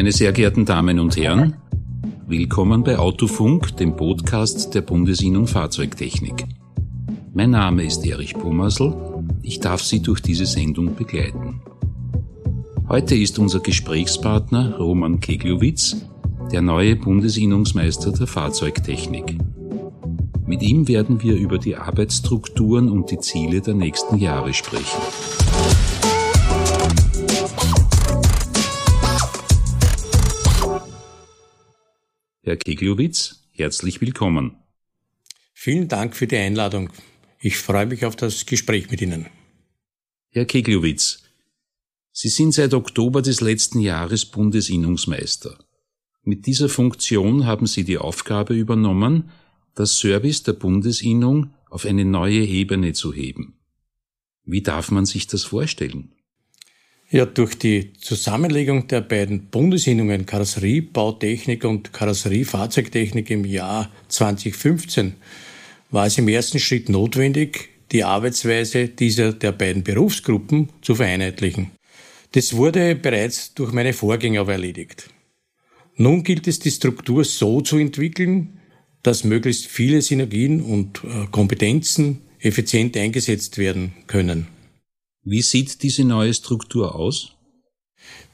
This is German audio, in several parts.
Meine sehr geehrten Damen und Herren, willkommen bei Autofunk, dem Podcast der Bundesinnung Fahrzeugtechnik. Mein Name ist Erich Pumasl, ich darf Sie durch diese Sendung begleiten. Heute ist unser Gesprächspartner Roman Keglowitz, der neue Bundesinnungsmeister der Fahrzeugtechnik. Mit ihm werden wir über die Arbeitsstrukturen und die Ziele der nächsten Jahre sprechen. Herr Keglowitz, herzlich willkommen. Vielen Dank für die Einladung. Ich freue mich auf das Gespräch mit Ihnen. Herr Keglowitz, Sie sind seit Oktober des letzten Jahres Bundesinnungsmeister. Mit dieser Funktion haben Sie die Aufgabe übernommen, das Service der Bundesinnung auf eine neue Ebene zu heben. Wie darf man sich das vorstellen? Ja, durch die Zusammenlegung der beiden Bundesinnungen Karosserie, Bautechnik und Karosserie, Fahrzeugtechnik im Jahr 2015 war es im ersten Schritt notwendig, die Arbeitsweise dieser der beiden Berufsgruppen zu vereinheitlichen. Das wurde bereits durch meine Vorgänger erledigt. Nun gilt es, die Struktur so zu entwickeln, dass möglichst viele Synergien und äh, Kompetenzen effizient eingesetzt werden können. Wie sieht diese neue Struktur aus?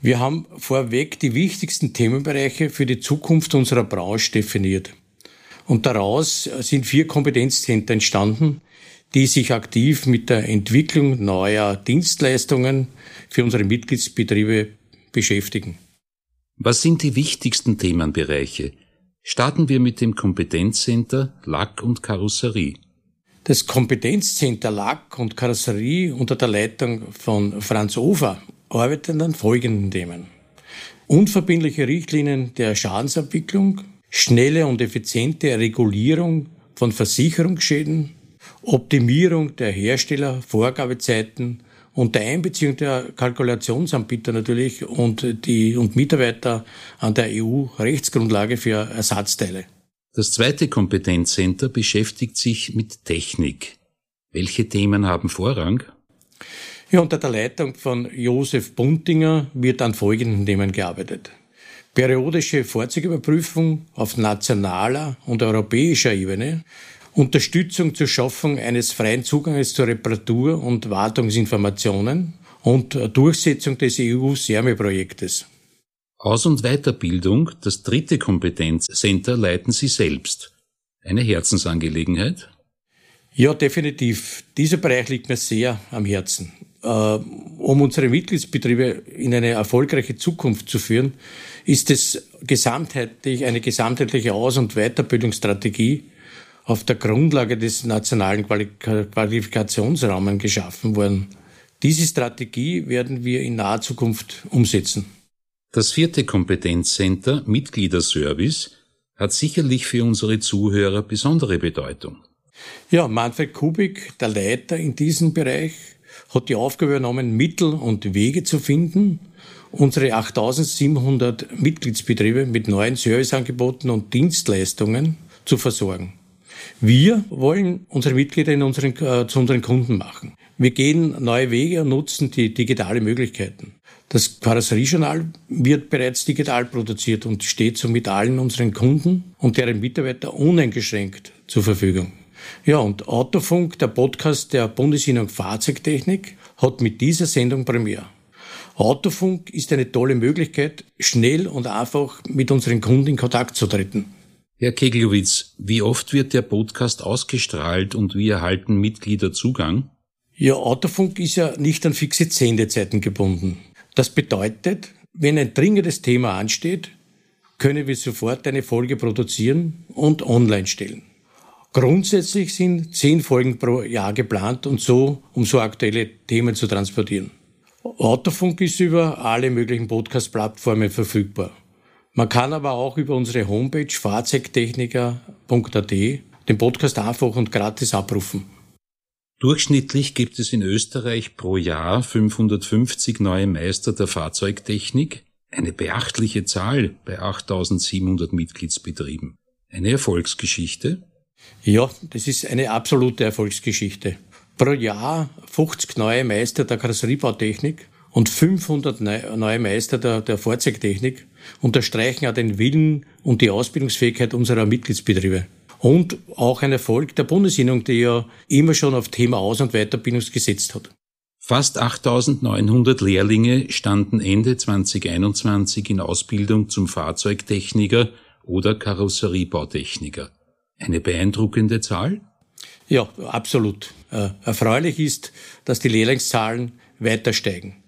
Wir haben vorweg die wichtigsten Themenbereiche für die Zukunft unserer Branche definiert. Und daraus sind vier Kompetenzzentren entstanden, die sich aktiv mit der Entwicklung neuer Dienstleistungen für unsere Mitgliedsbetriebe beschäftigen. Was sind die wichtigsten Themenbereiche? Starten wir mit dem Kompetenzcenter Lack und Karosserie. Das Kompetenzcenter Lack und Karosserie unter der Leitung von Franz Ofer arbeitet an folgenden Themen. Unverbindliche Richtlinien der Schadensabwicklung, schnelle und effiziente Regulierung von Versicherungsschäden, Optimierung der Herstellervorgabezeiten unter Einbeziehung der Kalkulationsanbieter natürlich und die und Mitarbeiter an der EU-Rechtsgrundlage für Ersatzteile. Das zweite Kompetenzcenter beschäftigt sich mit Technik. Welche Themen haben Vorrang? Ja, unter der Leitung von Josef Buntinger wird an folgenden Themen gearbeitet. Periodische Fahrzeugüberprüfung auf nationaler und europäischer Ebene Unterstützung zur Schaffung eines freien Zugangs zu Reparatur- und Wartungsinformationen und Durchsetzung des EU-SERME-Projektes. Aus- und Weiterbildung, das dritte Kompetenzcenter, leiten Sie selbst. Eine Herzensangelegenheit? Ja, definitiv. Dieser Bereich liegt mir sehr am Herzen. Äh, um unsere Mitgliedsbetriebe in eine erfolgreiche Zukunft zu führen, ist es gesamtheitlich eine gesamtheitliche Aus- und Weiterbildungsstrategie auf der Grundlage des nationalen Qualifikationsrahmens geschaffen worden. Diese Strategie werden wir in naher Zukunft umsetzen. Das vierte Kompetenzcenter Mitgliederservice hat sicherlich für unsere Zuhörer besondere Bedeutung. Ja, Manfred Kubik, der Leiter in diesem Bereich, hat die Aufgabe übernommen, Mittel und Wege zu finden, unsere 8700 Mitgliedsbetriebe mit neuen Serviceangeboten und Dienstleistungen zu versorgen. Wir wollen unsere Mitglieder in unseren, äh, zu unseren Kunden machen. Wir gehen neue Wege und nutzen die digitale Möglichkeiten. Das Karosseriejournal wird bereits digital produziert und steht somit allen unseren Kunden und deren Mitarbeiter uneingeschränkt zur Verfügung. Ja, und Autofunk, der Podcast der Bundesinnung Fahrzeugtechnik, hat mit dieser Sendung Premiere. Autofunk ist eine tolle Möglichkeit, schnell und einfach mit unseren Kunden in Kontakt zu treten. Herr Keglowitz, wie oft wird der Podcast ausgestrahlt und wie erhalten Mitglieder Zugang? Ja, Autofunk ist ja nicht an fixe Sendezeiten gebunden. Das bedeutet, wenn ein dringendes Thema ansteht, können wir sofort eine Folge produzieren und online stellen. Grundsätzlich sind zehn Folgen pro Jahr geplant und so, um so aktuelle Themen zu transportieren. Autofunk ist über alle möglichen Podcast-Plattformen verfügbar. Man kann aber auch über unsere Homepage fahrzeugtechniker.at den Podcast einfach und gratis abrufen. Durchschnittlich gibt es in Österreich pro Jahr 550 neue Meister der Fahrzeugtechnik, eine beachtliche Zahl bei 8700 Mitgliedsbetrieben. Eine Erfolgsgeschichte? Ja, das ist eine absolute Erfolgsgeschichte. Pro Jahr 50 neue Meister der Karosseriebautechnik und 500 neue Meister der, der Fahrzeugtechnik unterstreichen auch den Willen und die Ausbildungsfähigkeit unserer Mitgliedsbetriebe. Und auch ein Erfolg der Bundesinnung, die ja immer schon auf Thema Aus- und Weiterbildung gesetzt hat. Fast 8900 Lehrlinge standen Ende 2021 in Ausbildung zum Fahrzeugtechniker oder Karosseriebautechniker. Eine beeindruckende Zahl? Ja, absolut. Äh, erfreulich ist, dass die Lehrlingszahlen weiter steigen.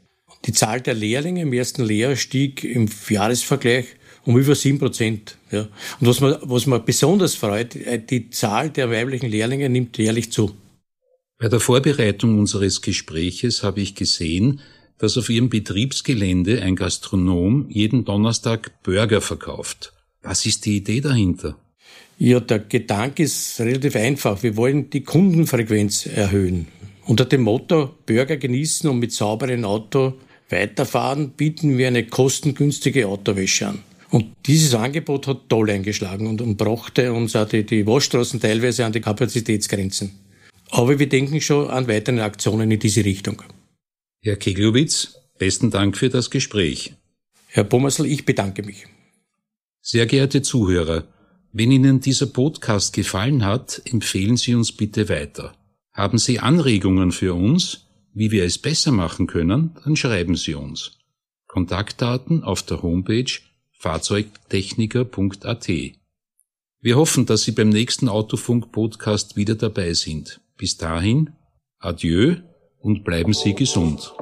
Die Zahl der Lehrlinge im ersten Lehrjahr stieg im Jahresvergleich um über sieben Prozent. Ja. Und was man, was man besonders freut, äh, die Zahl der weiblichen Lehrlinge nimmt jährlich zu. Bei der Vorbereitung unseres Gespräches habe ich gesehen, dass auf Ihrem Betriebsgelände ein Gastronom jeden Donnerstag Burger verkauft. Was ist die Idee dahinter? Ja, der Gedanke ist relativ einfach. Wir wollen die Kundenfrequenz erhöhen. Unter dem Motto Burger genießen und mit sauberem Auto weiterfahren bieten wir eine kostengünstige Autowäsche an. Und dieses Angebot hat toll eingeschlagen und, und brachte uns auch die, die Waschstraßen teilweise an die Kapazitätsgrenzen. Aber wir denken schon an weitere Aktionen in diese Richtung. Herr Keglowitz, besten Dank für das Gespräch. Herr Pommersl, ich bedanke mich. Sehr geehrte Zuhörer, wenn Ihnen dieser Podcast gefallen hat, empfehlen Sie uns bitte weiter. Haben Sie Anregungen für uns, wie wir es besser machen können, dann schreiben Sie uns. Kontaktdaten auf der Homepage fahrzeugtechniker.at. Wir hoffen, dass Sie beim nächsten Autofunk-Podcast wieder dabei sind. Bis dahin, adieu und bleiben Sie gesund.